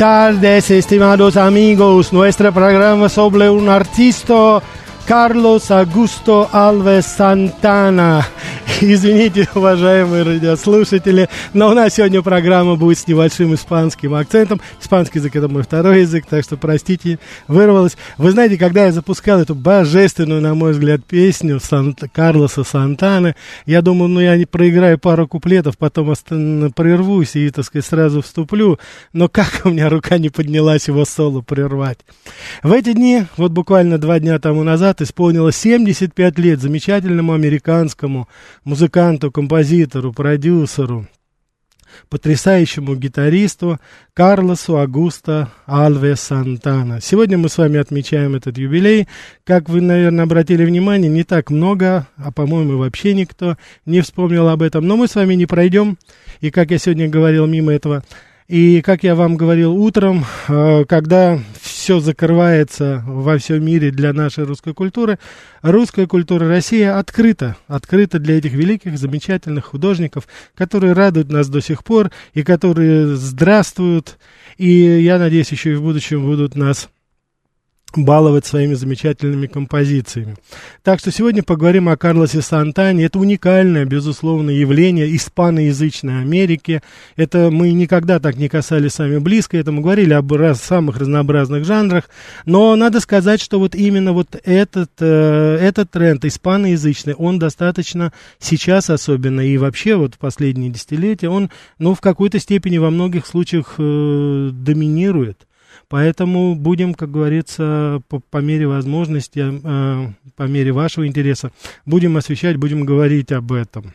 tardes, estimados amigos. Nuestro programa sobre un artista, Carlos Augusto Alves Santana. Извините, уважаемые радиослушатели, но у нас сегодня программа будет с небольшим испанским акцентом. Испанский язык это мой второй язык, так что простите, вырвалось. Вы знаете, когда я запускал эту божественную, на мой взгляд, песню Санта, Карлоса Сантана, я думал, ну я не проиграю пару куплетов, потом остан- прервусь и, так сказать, сразу вступлю. Но как у меня рука не поднялась его соло прервать. В эти дни, вот буквально два дня тому назад, исполнилось 75 лет замечательному американскому музыканту, композитору, продюсеру, потрясающему гитаристу Карлосу Агусто Алве Сантана. Сегодня мы с вами отмечаем этот юбилей. Как вы, наверное, обратили внимание, не так много, а, по-моему, вообще никто не вспомнил об этом. Но мы с вами не пройдем. И, как я сегодня говорил, мимо этого и, как я вам говорил утром, э, когда все закрывается во всем мире для нашей русской культуры, русская культура Россия открыта, открыта для этих великих, замечательных художников, которые радуют нас до сих пор и которые здравствуют, и я надеюсь, еще и в будущем будут нас баловать своими замечательными композициями. Так что сегодня поговорим о Карлосе Сантане. Это уникальное, безусловно, явление испаноязычной Америки. Это мы никогда так не касались с вами близко. Это мы говорили об раз, самых разнообразных жанрах. Но надо сказать, что вот именно вот этот, э, этот тренд испаноязычный, он достаточно сейчас особенно и вообще вот в последние десятилетия, он ну, в какой-то степени во многих случаях э, доминирует. Поэтому будем, как говорится, по, по мере возможности, э, по мере вашего интереса, будем освещать, будем говорить об этом.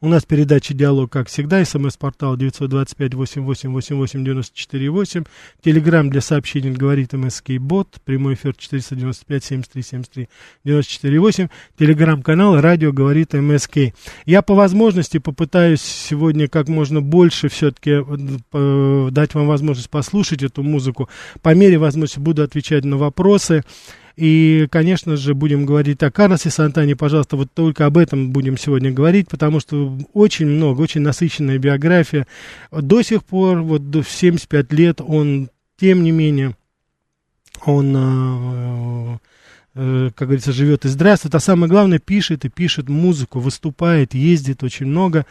У нас передача «Диалог», как всегда, смс-портал 925-88-88-94-8, телеграмм для сообщений «Говорит МСК Бот», прямой эфир 495-73-73-94-8, телеграмм-канал «Радио говорит МСК». Я по возможности попытаюсь сегодня как можно больше все-таки э, дать вам возможность послушать эту музыку. По мере возможности буду отвечать на вопросы. И, конечно же, будем говорить о Карлосе Сантане, пожалуйста, вот только об этом будем сегодня говорить, потому что очень много, очень насыщенная биография. До сих пор, вот до 75 лет, он, тем не менее, он э, э, как говорится, живет и здравствует, а самое главное, пишет и пишет музыку, выступает, ездит очень много.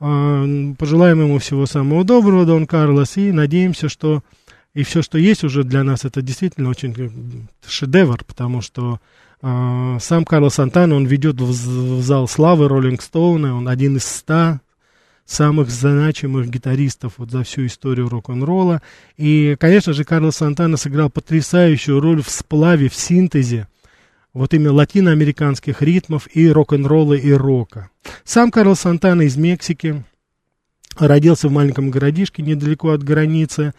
Э, пожелаем ему всего самого доброго, Дон Карлос, и надеемся, что и все, что есть уже для нас, это действительно очень шедевр, потому что э, сам Карлос Сантана, он ведет в, в зал славы Роллинг Стоуна, он один из ста самых значимых гитаристов вот за всю историю рок-н-ролла. И, конечно же, Карлос Сантана сыграл потрясающую роль в сплаве, в синтезе вот именно латиноамериканских ритмов и рок-н-ролла, и рока. Сам Карлос Сантана из Мексики, родился в маленьком городишке недалеко от границы,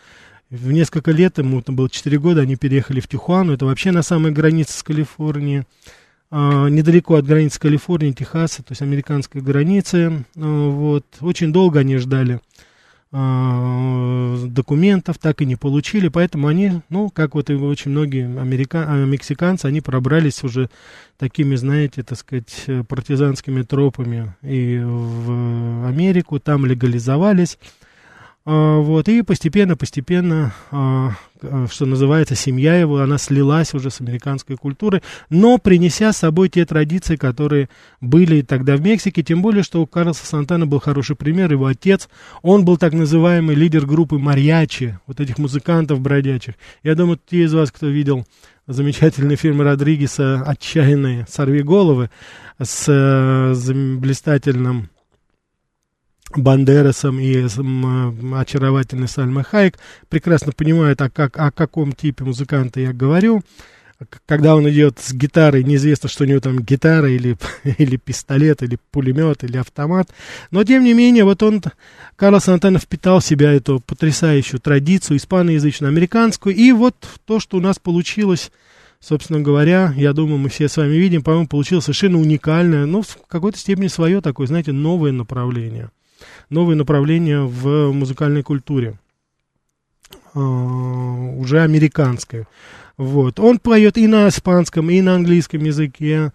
в несколько лет, ему там было 4 года, они переехали в Тихуану, это вообще на самой границе с Калифорнией, а, недалеко от границы Калифорнии, Техаса, то есть американской границы, а, вот, очень долго они ждали а, документов, так и не получили, поэтому они, ну, как вот и очень многие америка... мексиканцы, они пробрались уже такими, знаете, так сказать, партизанскими тропами и в Америку, там легализовались, вот, и постепенно-постепенно, а, что называется, семья его, она слилась уже с американской культурой, но принеся с собой те традиции, которые были тогда в Мексике, тем более, что у Карлоса Сантана был хороший пример, его отец, он был так называемый лидер группы мариачи, вот этих музыкантов бродячих. Я думаю, те из вас, кто видел замечательный фильм Родригеса «Отчаянные сорви головы» с, э, с блистательным Бандерасом и с, м, очаровательной Сальмой Хайек прекрасно понимают, о, как, о каком типе музыканта я говорю. Когда он идет с гитарой, неизвестно, что у него там гитара или, или пистолет, или пулемет, или автомат. Но, тем не менее, вот он, Карлос Антонов впитал в себя эту потрясающую традицию испаноязычную, американскую. И вот то, что у нас получилось, собственно говоря, я думаю, мы все с вами видим, по-моему, получилось совершенно уникальное, ну, в какой-то степени свое такое, знаете, новое направление новое направление в музыкальной культуре, э, уже американское. Вот. Он поет и на испанском, и на английском языке.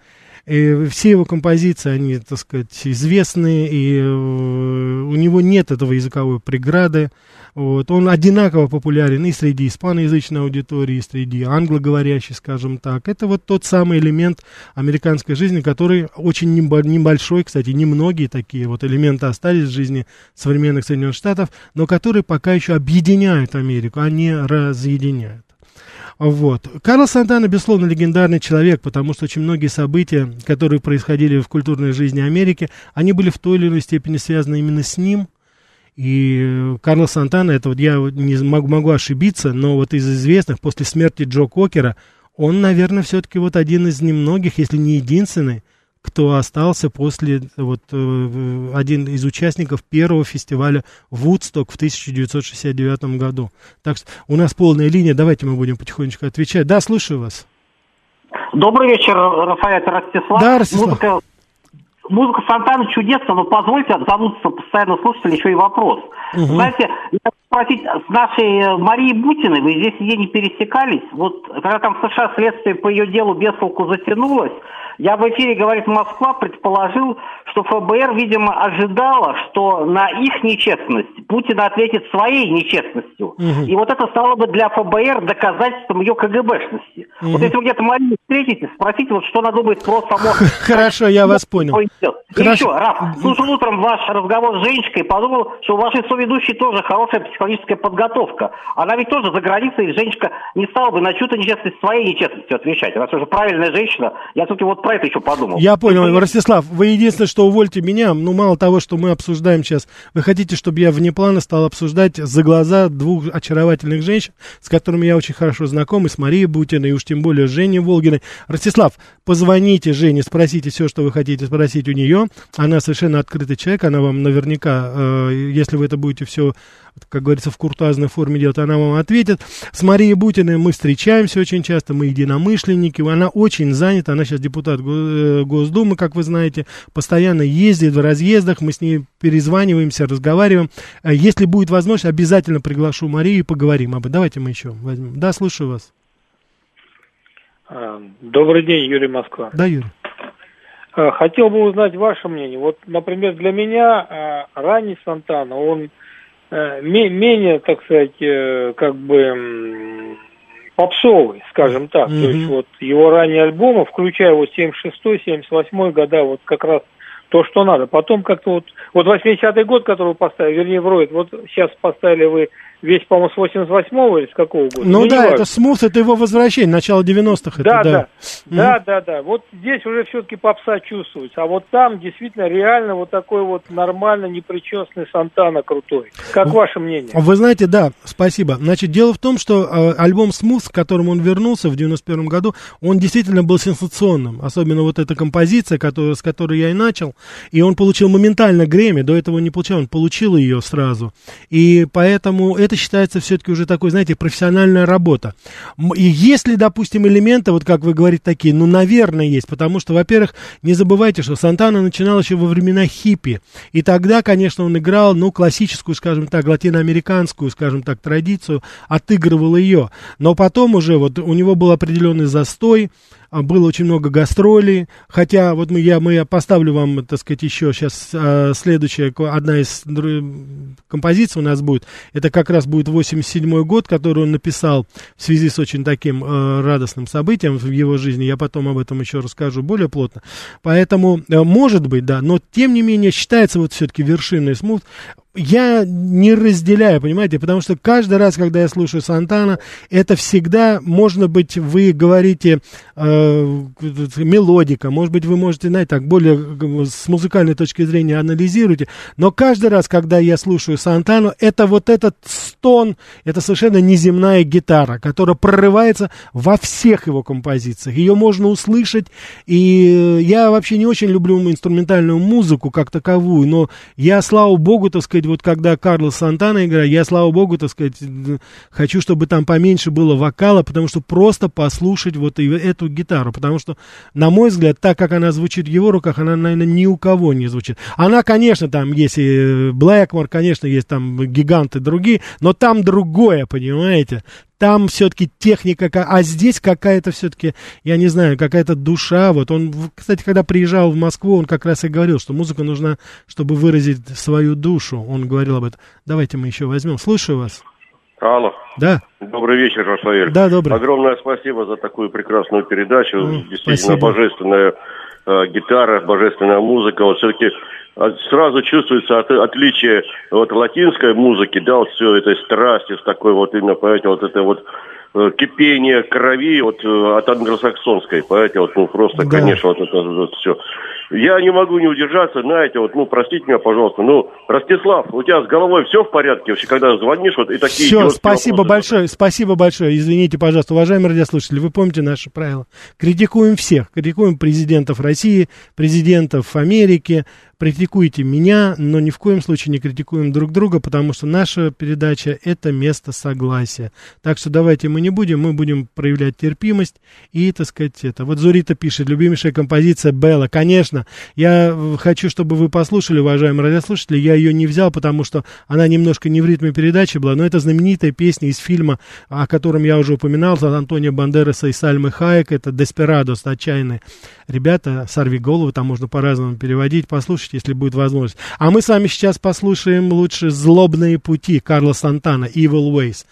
И все его композиции, они, так сказать, известны, и э, у него нет этого языковой преграды. Вот. Он одинаково популярен и среди испаноязычной аудитории, и среди англоговорящей, скажем так. Это вот тот самый элемент американской жизни, который очень небольшой, кстати, немногие такие вот элементы остались в жизни современных Соединенных Штатов, но которые пока еще объединяют Америку, а не разъединяют. Вот. Карл Сантана, безусловно, легендарный человек, потому что очень многие события, которые происходили в культурной жизни Америки, они были в той или иной степени связаны именно с ним. И Карло Сантана, это вот я не могу, могу ошибиться, но вот из известных, после смерти Джо Кокера, он, наверное, все-таки вот один из немногих, если не единственный, кто остался после, вот, э, один из участников первого фестиваля Вудсток в 1969 году. Так что у нас полная линия, давайте мы будем потихонечку отвечать. Да, слушаю вас. Добрый вечер, Рафаэль Ростислав. Да, Ростислав. Музыка, музыка Фонтана чудесна, но позвольте задаться постоянно слушателю еще и вопрос. Угу. Знаете, я спросить, с нашей Марией Бутиной, вы здесь ей не пересекались? Вот когда там в США следствие по ее делу без толку затянулось, я в эфире «Говорит Москва» предположил, что ФБР, видимо, ожидало, что на их нечестность Путин ответит своей нечестностью. Угу. И вот это стало бы для ФБР доказательством ее КГБшности. Мгм. Вот если вы где-то Марию встретите, спросите, вот что она думает про само... Хорошо, я вас понял. Хорошо. еще, Раф, слушал утром ваш разговор с Женечкой подумал, что у вашей соведущей тоже хорошая психологическая подготовка. Она ведь тоже за границей, и Женечка не стала бы на чью-то нечестность своей нечестностью отвечать. Она тоже правильная женщина. Я все-таки вот про это еще подумал. Я понял, Ростислав, вы единственное, что увольте меня, ну, мало того, что мы обсуждаем сейчас, вы хотите, чтобы я вне плана стал обсуждать за глаза двух очаровательных женщин, с которыми я очень хорошо знаком, и с Марией Бутиной, и уж тем более с Женей Волгиной. Ростислав, позвоните Жене, спросите все, что вы хотите спросить у нее. Она совершенно открытый человек, она вам наверняка, э, если вы это будете все как говорится, в куртуазной форме делать, она вам ответит. С Марией Бутиной мы встречаемся очень часто, мы единомышленники, она очень занята, она сейчас депутат э, Госдумы, как вы знаете, постоянно ездит в разъездах, мы с ней перезваниваемся, разговариваем. Э, Если будет возможность, обязательно приглашу Марию и поговорим об этом. Давайте мы еще возьмем. Да, слушаю вас. А, Добрый день, Юрий Москва. Да, Юрий. А, Хотел бы узнать ваше мнение. Вот, например, для меня ранний Сантана, он э, менее, так сказать, э, как бы попсовый, скажем так. Мгм. То есть вот его ранние альбомы, включая вот 76-й, 78-й года, вот как раз то, что надо. Потом как-то вот, вот 80-й год, который вы поставили, вернее, Вроид, вот сейчас поставили вы весь, по-моему, с 88-го или с какого года? Ну, да, неважно. это смус, это его возвращение, начало 90-х. Да, это, да, Мгм. да, да, да. Вот здесь уже все-таки попса чувствуется. А вот там действительно реально вот такой вот нормально непричесный Сантана крутой. Как ваше мнение? Вы знаете, да, спасибо. Значит, дело в том, что э, альбом «Смуth», к которому он вернулся в 91 году, он действительно был сенсационным. Особенно вот эта композиция, которая, с которой я и начал. И он получил моментально Грэмми, до этого не получал, он получил ее сразу. И поэтому это считается все-таки уже такой, знаете, профессиональная работа. И если, допустим, элементы, вот как вы говорите, такие, ну, наверное, есть. Потому что, во-первых, не забывайте, что Сантана начинал еще во времена хиппи. И тогда, конечно, он играл, ну, классическую, скажем так, латиноамериканскую, скажем так, традицию, отыгрывал ее. Но потом уже вот у него был определенный застой, было очень много гастролей, хотя вот мы, я, мы, я поставлю вам, так сказать, еще сейчас а, следующая, одна из композиций у нас будет, это как раз будет 87 год, который он написал в связи с очень таким э, радостным событием в его жизни, я потом об этом еще расскажу более плотно, поэтому, э, может быть, да, но тем не менее считается вот все-таки вершиной смут, я не разделяю, понимаете, потому что каждый раз, когда я слушаю Сантана, это всегда, можно быть, вы говорите э, мелодика, может быть, вы можете, знаете, так более э, с музыкальной точки зрения анализируете, но каждый раз, когда я слушаю Сантану, это вот этот стон, это совершенно неземная гитара, которая прорывается во всех его композициях. Ее можно услышать, и э, я вообще не очень люблю инструментальную музыку как таковую, но я, слава богу, так сказать, вот когда Карлос Сантана играет, я, слава богу, так сказать, хочу, чтобы там поменьше было вокала, потому что просто послушать вот эту гитару, потому что, на мой взгляд, так как она звучит в его руках, она, наверное, ни у кого не звучит. Она, конечно, там есть и Блэкмор, конечно, есть там гиганты другие, но там другое, понимаете? Там все-таки техника, ка- а здесь какая-то все-таки, я не знаю, какая-то душа. Вот он, кстати, когда приезжал в Москву, он как раз и говорил, что музыка нужна, чтобы выразить свою душу. Он говорил об этом. Давайте мы еще возьмем. Слушаю вас. Алло. Да, Добрый вечер, Рафаэль. Да, добрый. Огромное спасибо за такую прекрасную передачу. Ну, Действительно, спасибо. божественная гитара, божественная музыка. Вот все-таки сразу чувствуется от- отличие от латинской музыки, да, вот все этой страсти, с такой вот именно, понимаете, вот это вот э, кипение крови вот э, от англосаксонской, понимаете, вот, ну, просто, Да. конечно, вот это вот все. Я не могу не удержаться, знаете, вот, ну, простите меня, пожалуйста, ну, Ростислав, у тебя с головой все в порядке вообще, когда звонишь, вот, и такие все, спасибо вопросы большое, спасибо большое. Извините, пожалуйста, уважаемые радиослушатели, вы помните наши правила. Критикуем всех, критикуем президентов России, президентов Америки, критикуйте меня, но ни в коем случае не критикуем друг друга, потому что наша передача – это место согласия. Так что давайте мы не будем, мы будем проявлять терпимость и, так сказать, это. Вот Зурита пишет, любимейшая композиция Белла. Конечно, я э, хочу, чтобы вы послушали, уважаемые радиослушатели, я ее не взял, потому что она немножко не в ритме передачи была, но это знаменитая песня из фильма, о котором я уже упоминал, от Антонио Бандераса и Сальмы Хайек, это «Деспирадос», отчаянные ребята, «Сорви голову», там можно по-разному переводить, послушайте, если будет возможность. А мы с вами сейчас послушаем лучше «Злобные пути» Карла Сантана, «Evil Ways».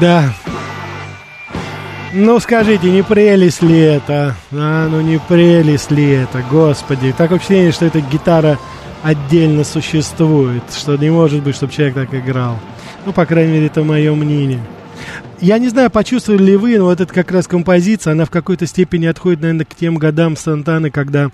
Да. Ну, скажите, не прелесть ли это? А, ну не прелесть ли это, господи. Такое впечатление, что эта гитара отдельно существует, что не может быть, чтобы человек так играл. Ну, по крайней мере, это мое мнение. Я не знаю, почувствовали ли вы, но вот эта как раз композиция, она в какой-то степени отходит, наверное, к тем годам Сантаны, когда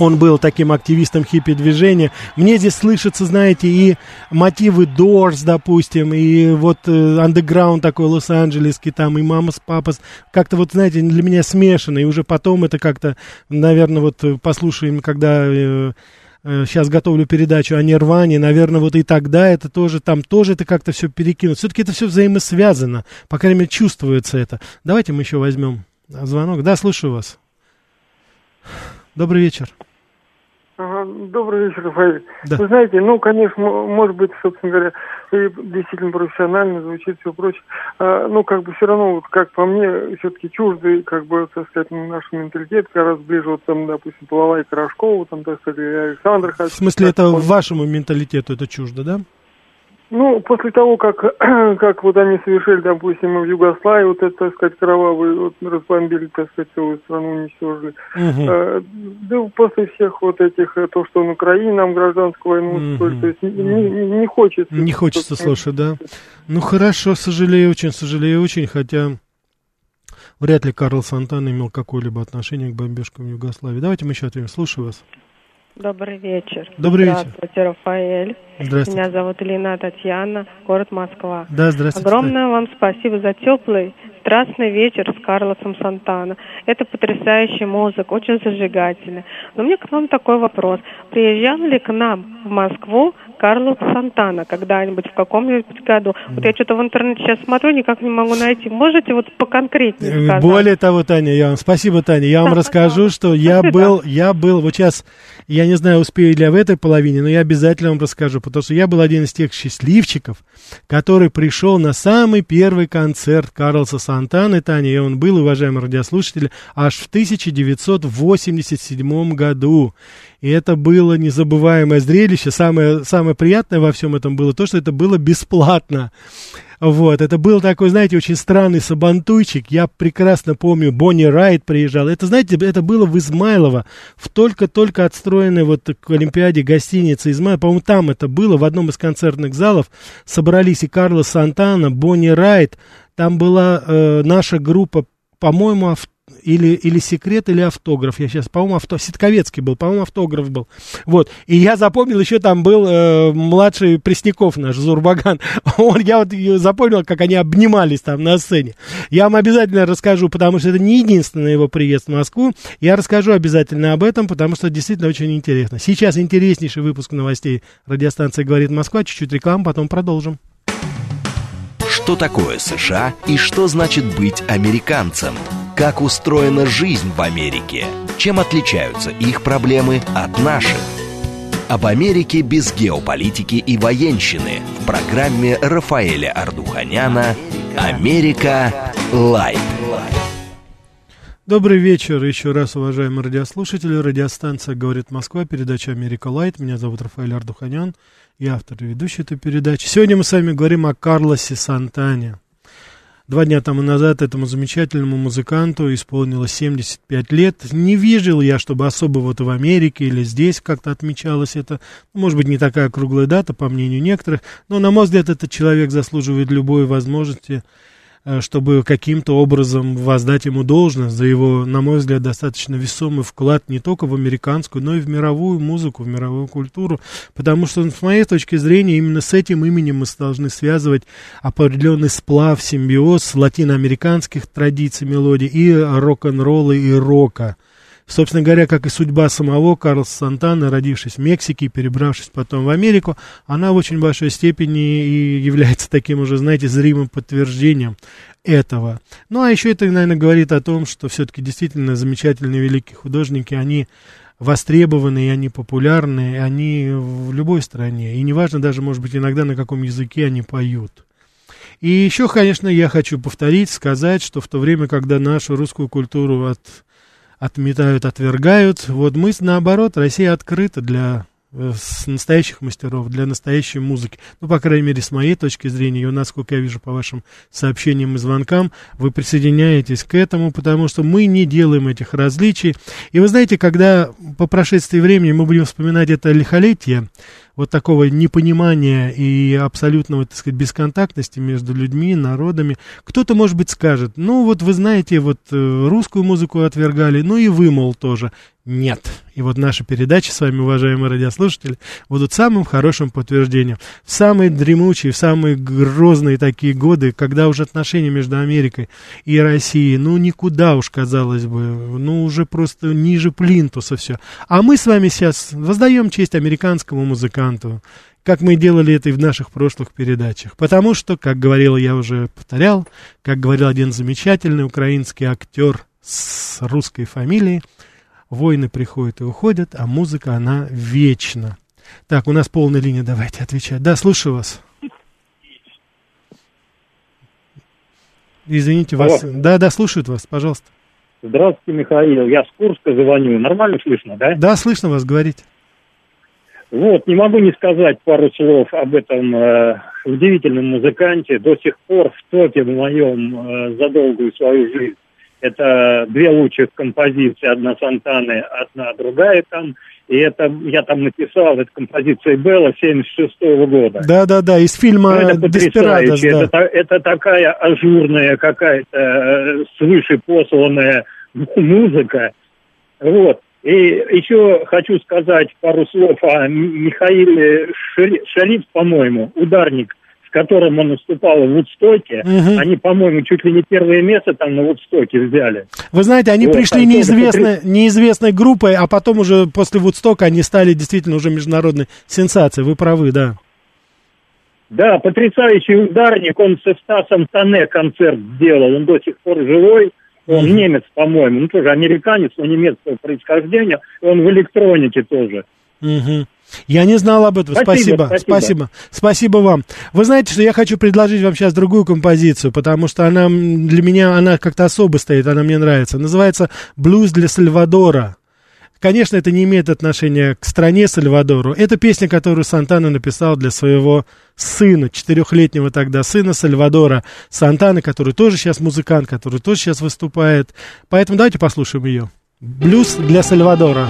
он был таким активистом хиппи-движения. Мне здесь слышатся, знаете, и мотивы Doors, допустим, и вот э, андеграунд такой лос-анджелесский, там, и мама с папой. Как-то вот, знаете, для меня смешано. И уже потом это как-то, наверное, вот э, послушаем, когда... Э, сейчас готовлю передачу о Нирване, наверное, вот и тогда это тоже, там тоже это как-то все перекинуть. Все-таки это все взаимосвязано, по крайней мере, чувствуется это. Давайте мы еще возьмем звонок. Да, слушаю вас. Добрый вечер. Добрый вечер, Рафаэль. Да. Вы знаете, ну, конечно, может быть, собственно говоря, и действительно профессионально звучит все прочее. А, ну, как бы все равно, вот, как по мне, все-таки чуждый, как бы, так сказать, наш менталитет, раз ближе, вот там, допустим, Половая Корошкова, там, так сказать, Александр В смысле, это вашему менталитету это чуждо, да? Ну, после того, как, как вот они совершили, допустим, в Югославии, вот это, так сказать, кровавый, вот разбомбили, так сказать, целую страну, уничтожили. Э, да после всех вот этих, э, то, что на Украине нам гражданскую войну устроили, то есть не, не- не хочется. Не хочется слушать, да? Ну хорошо, сожалею очень, сожалею очень, хотя вряд ли Карл Сантана имел какое-либо отношение к бомбежкам в Югославии. Давайте мы еще ответим. Слушаю вас. Добрый вечер. Добрый вечер. Здравствуйте, Рафаэль. Здравствуйте. Меня зовут Лина Татьяна, город Москва. Да, здравствуйте. Огромное вам спасибо за теплый, страстный вечер с Карлосом Сантана. Это потрясающая музыка, очень зажигательная. Но у меня к вам такой вопрос. Приезжал ли к нам в Москву Карлос Сантана когда-нибудь в каком-нибудь году? Вот я что-то в интернете сейчас смотрю, никак не могу найти. Можете вот поконкретнее Э, сказать? Более того, Таня, я вам спасибо, Таня. Я вам Да, расскажу, что я Спасибо. был, я был, вот сейчас, я не знаю, успею ли я в этой половине, но я обязательно вам расскажу, потому что я был один из тех счастливчиков, который пришел на самый первый концерт Карлоса Сантаны, Таня, и он был, уважаемые радиослушатели, аж в 1987 году. И это было незабываемое зрелище. Самое, самое приятное во всем этом было то, что это было бесплатно. Вот, это был такой, знаете, очень странный сабантуйчик. Я прекрасно помню, Бонни Райт приезжал. Это, знаете, это было в Измайлово, в только-только отстроенной вот к Олимпиаде гостинице Измайлово. По-моему, там это было, в одном из концертных залов. Собрались и Карлос Сантана, Бонни Райт. Там была э, наша группа, по-моему, ав- или, или секрет, или автограф. Я сейчас, по-моему, авто... Ситковецкий был, по-моему, автограф был. Вот. И я запомнил, еще там был э, младший Пресняков наш, Зурбаган. Он, я вот запомнил, как они обнимались там на сцене. Я вам обязательно расскажу, потому что это не единственный его приезд в Москву. Я расскажу обязательно об этом, потому что действительно очень интересно. Сейчас интереснейший выпуск новостей радиостанции «Говорит Москва». Чуть-чуть реклам, потом продолжим. Что такое США и что значит быть американцем? Как устроена жизнь в Америке? Чем отличаются их проблемы от наших? Об Америке без геополитики и военщины в программе Рафаэля Ордуханяна «Америка. Light». Добрый вечер еще раз, уважаемые радиослушатели. Радиостанция «Говорит Москва», передача «Америка Light». Меня зовут Рафаэль Ордуханян, я автор и ведущий этой передачи. Сегодня мы с вами говорим о Карлосе Сантане. Два дня тому назад этому замечательному музыканту исполнилось 75 лет. Не видел я, чтобы особо вот в Америке или здесь как-то отмечалось это. Может быть, не такая круглая дата, по мнению некоторых, но, на мой взгляд, этот человек заслуживает любой возможности чтобы каким-то образом воздать ему должность за его, на мой взгляд, достаточно весомый вклад не только в американскую, но и в мировую музыку, в мировую культуру, потому что, с моей точки зрения, именно с этим именем мы должны связывать определенный сплав, симбиоз латиноамериканских традиций, мелодий и рок-н-ролла, и рока. Собственно говоря, как и судьба самого Карлса Сантана, родившись в Мексике и перебравшись потом в Америку, она в очень большой степени и является таким уже, знаете, зримым подтверждением этого. Ну, а еще это, наверное, говорит о том, что все-таки действительно замечательные великие художники, они востребованы, и они популярны, и они в любой стране. И неважно даже, может быть, иногда на каком языке они поют. И еще, конечно, я хочу повторить, сказать, что в то время, когда нашу русскую культуру от, отметают, отвергают, вот мы, наоборот, Россия открыта для э, с настоящих мастеров для настоящей музыки. Ну, по крайней мере, с моей точки зрения, и у нас, сколько я вижу по вашим сообщениям и звонкам, вы присоединяетесь к этому, потому что мы не делаем этих различий. И вы знаете, когда по прошествии времени мы будем вспоминать это лихолетие, вот такого непонимания и абсолютного, так сказать, бесконтактности между людьми, народами. Кто-то, может быть, скажет, ну вот вы знаете, вот э, русскую музыку отвергали, ну и вы, мол, тоже. Нет. И вот наши передачи с вами, уважаемые радиослушатели, будут самым хорошим подтверждением. В самые дремучие, в самые грозные такие годы, когда уже отношения между Америкой и Россией, ну, никуда уж, казалось бы, ну, уже просто ниже плинтуса все. А мы с вами сейчас воздаем честь американскому музыканту, как мы делали это и в наших прошлых передачах. Потому что, как говорил я уже повторял, как говорил один замечательный украинский актер с русской фамилией, Войны приходят и уходят, а музыка, она вечна. Так, у нас полная линия, давайте отвечать. Да, слушаю вас. Извините вас. Алло. Да, да, слушают вас, пожалуйста. Здравствуйте, Михаил. Я с Курска звоню. Нормально слышно, да? Да, слышно вас, говорите. Вот, не могу не сказать пару слов об этом э, удивительном музыканте. До сих пор в топе в моем э, за долгую свою жизнь. Это две лучших композиции, одна Сантаны, одна другая там. И это, я там написал, это композиция Белла 76 года. Да, да, да, из фильма Ну, это Деспирадос, да. Это, это такая ажурная какая-то э, свыше посланная музыка. Вот. И еще хочу сказать пару слов о Михаиле Шариф, по-моему, ударник, с которым он выступал в Вудстоке. Мгм. Они, по-моему, чуть ли не первое место там на Вудстоке взяли. Вы знаете, они Вот, пришли там тоже неизвестной, неизвестной группой, а потом уже после Вудстока они стали действительно уже международной сенсацией. Вы правы, да. Да, потрясающий ударник. Он со Стасом Тане концерт сделал. Он до сих пор живой. Он Мгм. немец, по-моему. Ну, тоже американец, но немецкого происхождения. Он в электронике тоже. Мгм. Я не знал об этом. Спасибо, Спасибо, спасибо. спасибо, вам. Вы знаете, что я хочу предложить вам сейчас другую композицию, потому что она для меня она как-то особо стоит, она мне нравится. Называется "Блюз для Сальвадора". Конечно, это не имеет отношения к стране Сальвадору. Это песня, которую Сантана написал для своего сына, четырехлетнего тогда сына Сальвадора Сантана, который тоже сейчас музыкант, который тоже сейчас выступает. Поэтому давайте послушаем ее. Блюз для Сальвадора.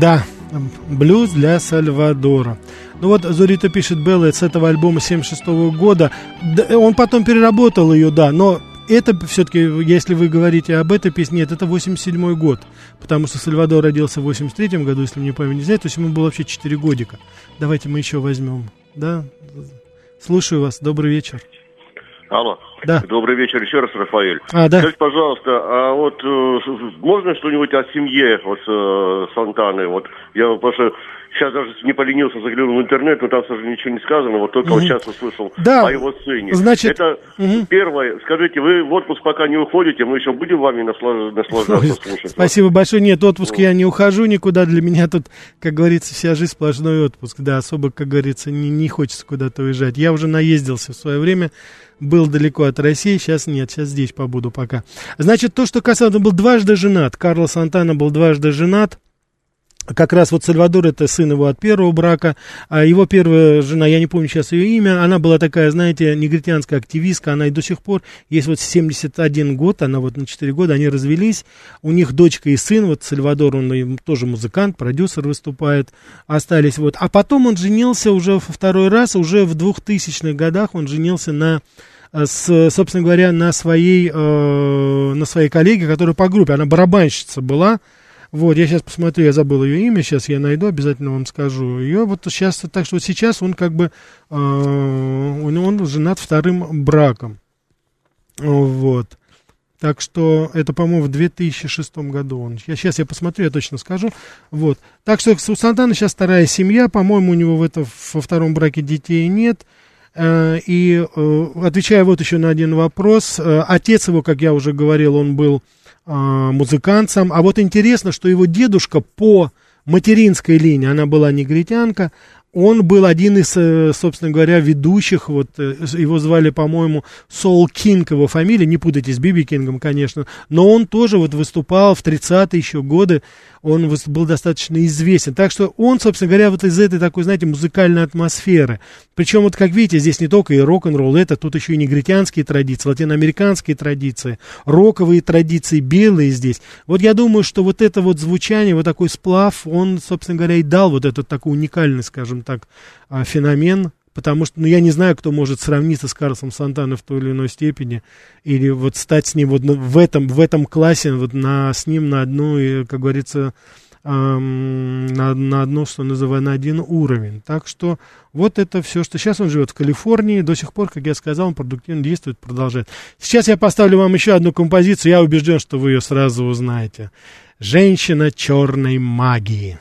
Да, блюз для Сальвадора. Ну вот Зурита пишет Белла с этого альбома 76 года. Да, он потом переработал ее, да, но это все-таки, если вы говорите об этой песне, нет, это 87 год. Потому что Сальвадор родился в 83 году, если мне память не знает, то есть ему было вообще 4 годика. Давайте мы еще возьмем. Да? Слушаю вас. Добрый вечер. Алло. Да. Добрый вечер еще раз, Рафаэль. А, да. Скажите, пожалуйста, а вот э, можно что-нибудь о семье вот э, Сантаны? Вот я просто сейчас даже не поленился, заглянул в интернет, но там, к сожалению, ничего не сказано. Вот только вот Мгм. сейчас услышал Да. о его сыне. Значит, Это мгм. первое. Скажите, вы в отпуск пока не уходите, мы еще будем вами наслаж- наслаждаться, слушать? вас? Спасибо большое. Нет, отпуск я не ухожу никуда. Для меня тут, как говорится, вся жизнь сплошной отпуск. Да, особо, как говорится, не, не хочется куда-то уезжать. Я уже наездился в свое время, был далеко от России, сейчас нет, сейчас здесь побуду пока. Значит, то, что касается, он был дважды женат. Карло Сантана был дважды женат. Как раз вот Сальвадор, это сын его от первого брака, а его первая жена, я не помню сейчас ее имя, она была такая, знаете, негритянская активистка, она и до сих пор, есть. Вот 71 год, она вот на 4 года, они развелись, у них дочка и сын, вот Сальвадор, он тоже музыкант, продюсер выступает, остались вот, а потом он женился уже во второй раз, уже в 2000-х годах он женился на э, с, собственно говоря, на своей, э, на своей коллеге, которая по группе, она барабанщица была, вот, я сейчас посмотрю, я забыл ее имя, сейчас я найду, обязательно вам скажу. Ее вот сейчас, так что сейчас он как бы, э, он, он женат вторым браком. Вот. Так что это, по-моему, в 2006 году он. Я, сейчас я посмотрю, я точно скажу. Вот. Так что у Сантана сейчас вторая семья. По-моему, у него в это, во втором браке детей нет. Э, И э, отвечая вот еще на один вопрос, э, отец его, как я уже говорил, он был э, музыкантом. А вот интересно, что его дедушка по материнской линии, она была негритянка, он был один из, э, собственно говоря, ведущих, вот э, его звали, по-моему, Сол Кинг, его фамилия, не путайте с Биби Кингом, конечно, но он тоже вот выступал в 30-е еще годы, он был достаточно известен, так что он, собственно говоря, вот из этой такой, знаете, музыкальной атмосферы, причем вот, как видите, здесь не только и рок-н-ролл, это тут еще и негритянские традиции, латиноамериканские традиции, роковые традиции, белые здесь, вот я думаю, что вот это вот звучание, вот такой сплав, он, собственно говоря, и дал вот этот такой уникальный, скажем так, а, феномен, потому что, ну, я не знаю, кто может сравниться с Карлосом Сантана в той или иной степени, или вот стать с ним вот в этом, в этом классе, вот на, с ним на одну, как говорится, ам, на, на одно, что называется, на один уровень. Так что вот это все, что сейчас он живет в Калифорнии, до сих пор, как я сказал, он продуктивно действует, продолжает. Сейчас я поставлю вам еще одну композицию, я убежден, что вы ее сразу узнаете. «Женщина черной магии».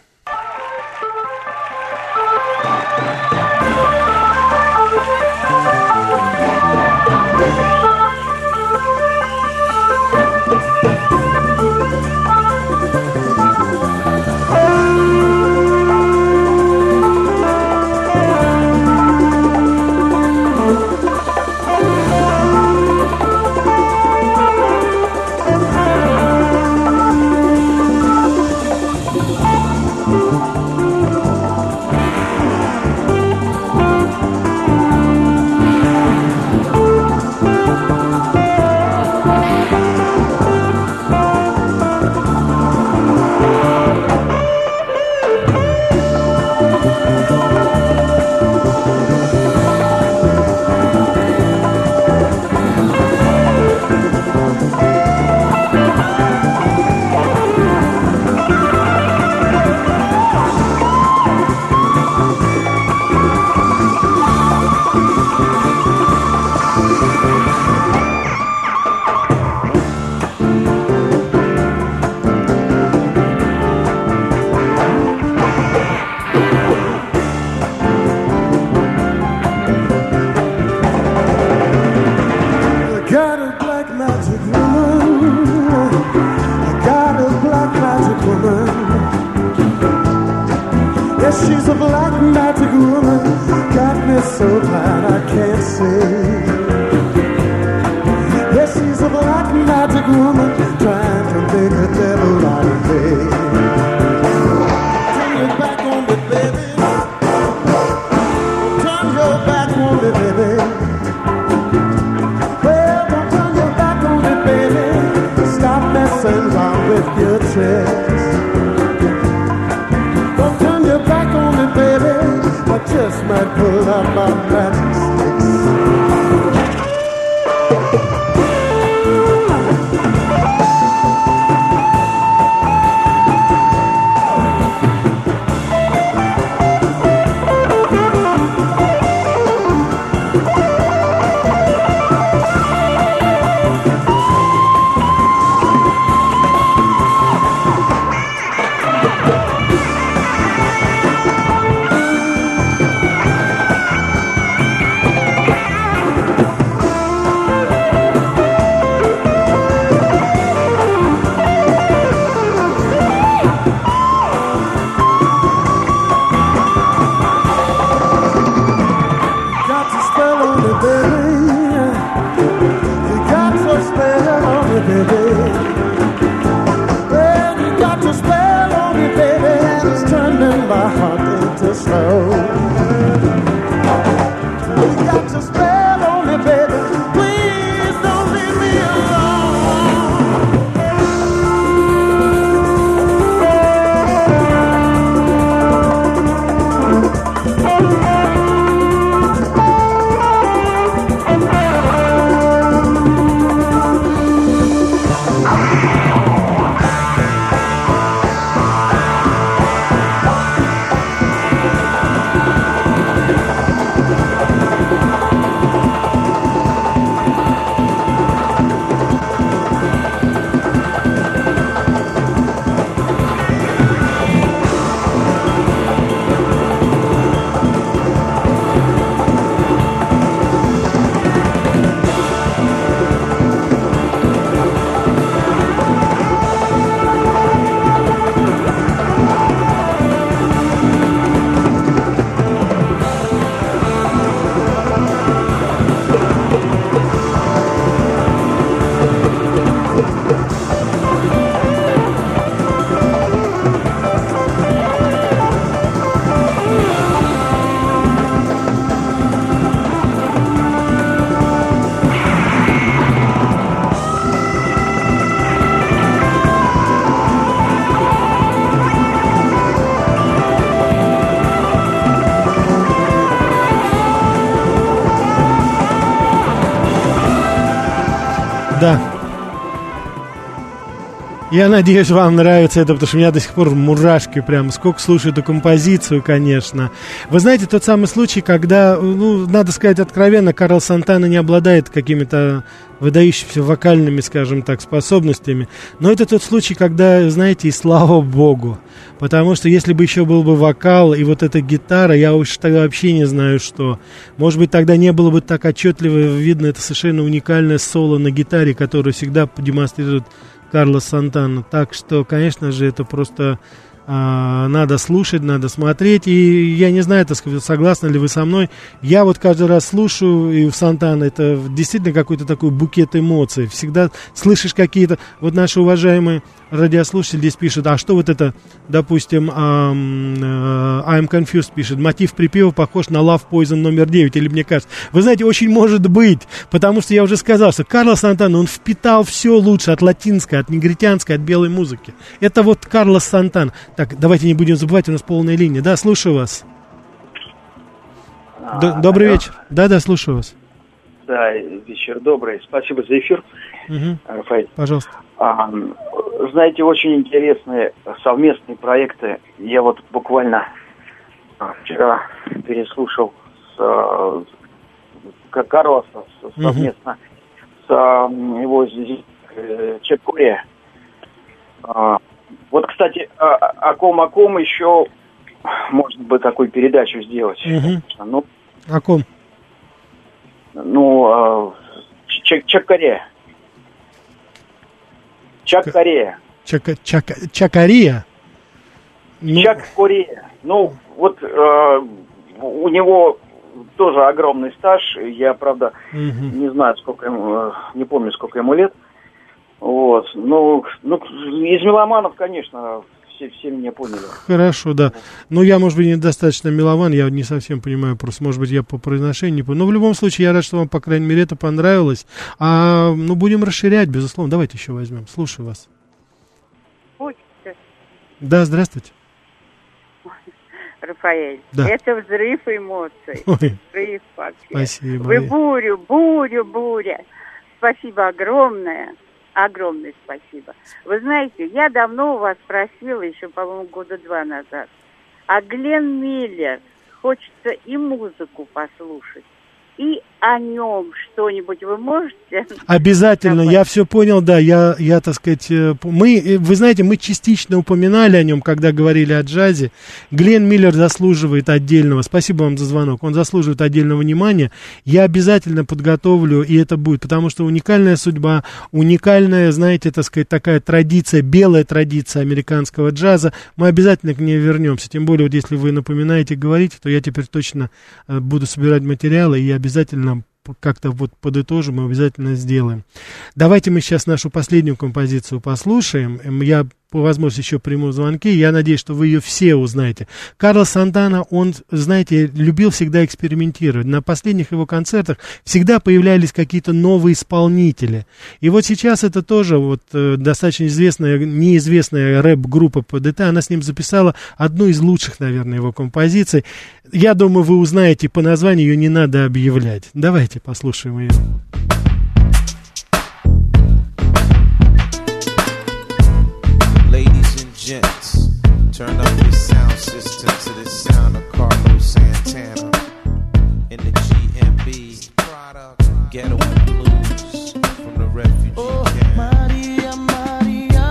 Да. Я надеюсь, вам нравится это, потому что у меня до сих пор мурашки прям. Сколько слушаю эту композицию, конечно. Вы знаете, тот самый случай, когда, ну, надо сказать откровенно, Карл Сантана не обладает какими-то выдающимися вокальными, скажем так, способностями. Но это тот случай, когда, знаете, и слава богу. Потому что если бы еще был бы вокал и вот эта гитара, я уж тогда вообще не знаю что. Может быть, тогда не было бы так отчетливо видно это совершенно уникальное соло на гитаре, которое всегда демонстрирует Карлос Сантана. Так что, конечно же, это просто надо слушать, надо смотреть. И я не знаю, так сказать, согласны ли вы со мной. Я вот каждый раз слушаю, и у Сантана это действительно какой-то такой букет эмоций. Всегда слышишь какие-то... Вот наши уважаемые радиослушатели здесь пишут, а что вот это, допустим, э, I'm Confused пишет, мотив припева похож на Love Poison номер 9, или мне кажется. Вы знаете, очень может быть, потому что я уже сказал, что Карлос Сантана, он впитал все лучше от латинской, от негритянской, от белой музыки. Это вот Карлос Сантан. Так, давайте не будем забывать, у нас полная линия. Да, слушаю вас. Д- Добрый алло. вечер. Да-да, слушаю вас. Да, вечер добрый. Спасибо за эфир, Мгм. Рафаэль. Пожалуйста. А, знаете, очень интересные совместные проекты. Я вот буквально а, вчера переслушал с, а, Карлоса с- Мгм. совместно с а, его э, Чекуре. А, Вот, кстати, а- о ком о ком еще можно бы такую передачу сделать. Мгм. Ну, О ком? ну, Чак- Чакаре. Чак Корея. Чака- Чака- Чакария? Ну, Чак Корея. Ну, вот э, у него тоже огромный стаж. Я, правда, мгм. не знаю, сколько ему, э, не помню, сколько ему лет. Ну, ну, из меломанов, конечно, все, все меня поняли. Хорошо, да. Но я, может быть, недостаточно мелован, я не совсем понимаю, просто, может быть, я по произношению не понял. Но в любом случае, я рад, что вам, по крайней мере, это понравилось. А, ну, будем расширять, безусловно. Давайте еще возьмем. Слушаю вас. Да, здравствуйте. Рафаэль. Да. Это взрыв эмоций. Ой. Взрыв вообще. Спасибо. Вы бурю, бурю, буря. Спасибо огромное. Огромное спасибо. Вы знаете, я давно у вас просила, еще, по-моему, года два назад, а Глен Миллер, хочется и музыку послушать, и о нем что-нибудь вы можете? Обязательно, я все понял, да, я, я, так сказать, э, мы, э, вы знаете, мы частично упоминали о нем, когда говорили о джазе. Глен Миллер заслуживает отдельного, спасибо вам за звонок, он заслуживает отдельного внимания. Я обязательно подготовлю, и это будет, потому что уникальная судьба, уникальная, знаете, так сказать, такая традиция, белая традиция американского джаза, мы обязательно к ней вернемся, тем более, вот если вы напоминаете, говорите, то я теперь точно э, буду собирать материалы и обязательно п- как-то вот подытожим и обязательно сделаем. Давайте мы сейчас нашу последнюю композицию послушаем. Я по возможности еще приму звонки. Я надеюсь, что вы ее все узнаете. Карлос Сантана, он, знаете, любил всегда экспериментировать. На последних его концертах всегда появлялись какие-то новые исполнители. И вот сейчас это тоже вот э, достаточно известная, неизвестная рэп-группа ПДТ. Она с ним записала одну из лучших, наверное, его композиций. Я думаю, вы узнаете по названию, ее не надо объявлять. Давайте послушаем ее. Turn up your sound system to the sound of Carlos Santana in the GMB Ghetto Blues from the refugee oh, camp. Maria, Maria.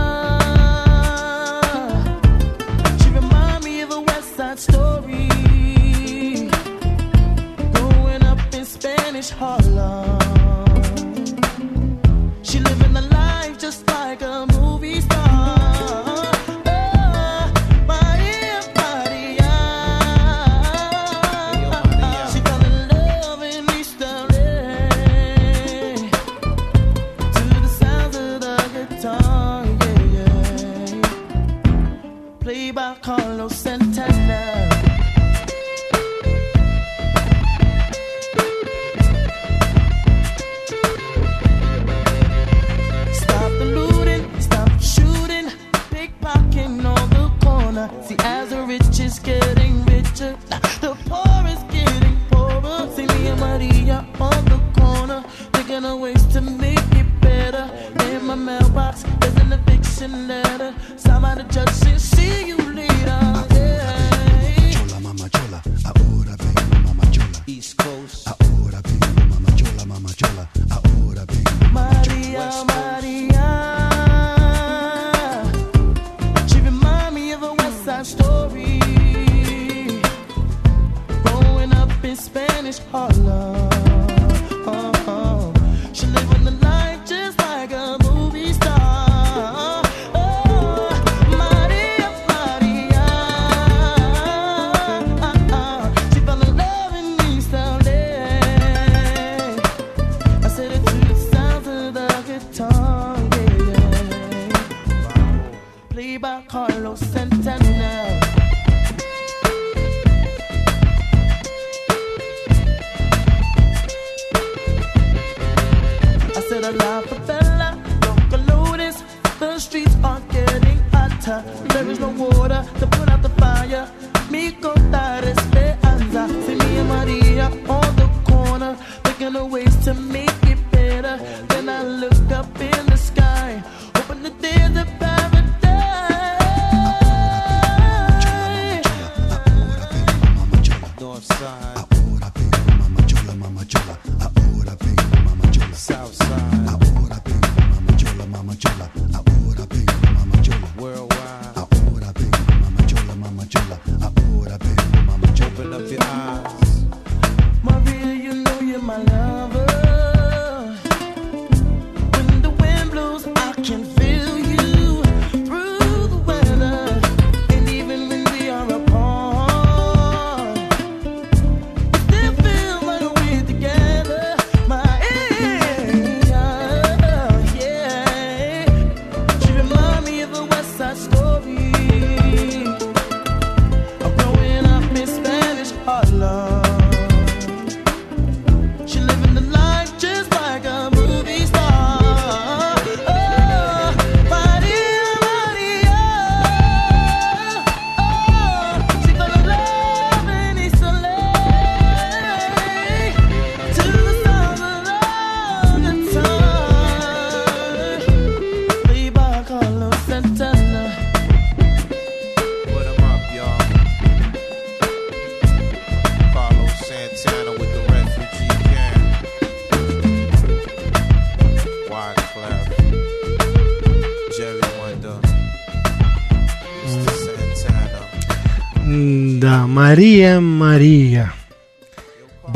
She remind me of a West Side story. Growing up in Spanish Harlem. She living a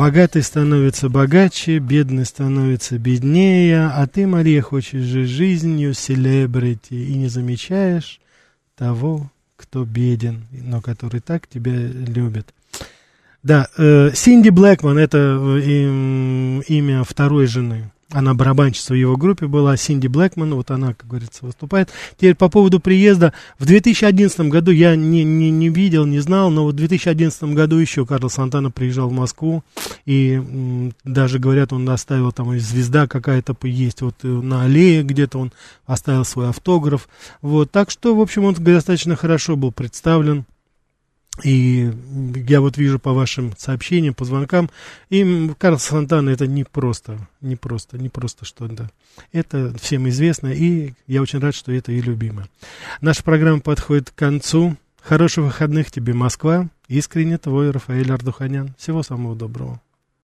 Богатый становится богаче, бедный становится беднее, а ты, Мария, хочешь жить жизнью селебрити и не замечаешь того, кто беден, но который так тебя любит. Да, э, Синди Блэкман это э, им- имя второй жены. Она барабанщица в его группе была, Синди Блэкман, вот она, как говорится, выступает. Теперь по поводу приезда. В 2011 году я не, не, не видел, не знал, но вот в 2011 году еще Карло Сантана приезжал в Москву, и м, даже, говорят, он оставил там звезда какая-то есть, вот э, на аллее где-то он оставил свой автограф. Вот, так что, в общем, он достаточно хорошо был представлен. И я вот вижу по вашим сообщениям, по звонкам, им Карл Сантана это не просто, не просто, не просто что-то. Это всем известно, и я очень рад, что это и любимо. Наша программа подходит к концу. Хороших выходных тебе, Москва. Искренне твой Рафаэль Ардуханян. Всего самого доброго.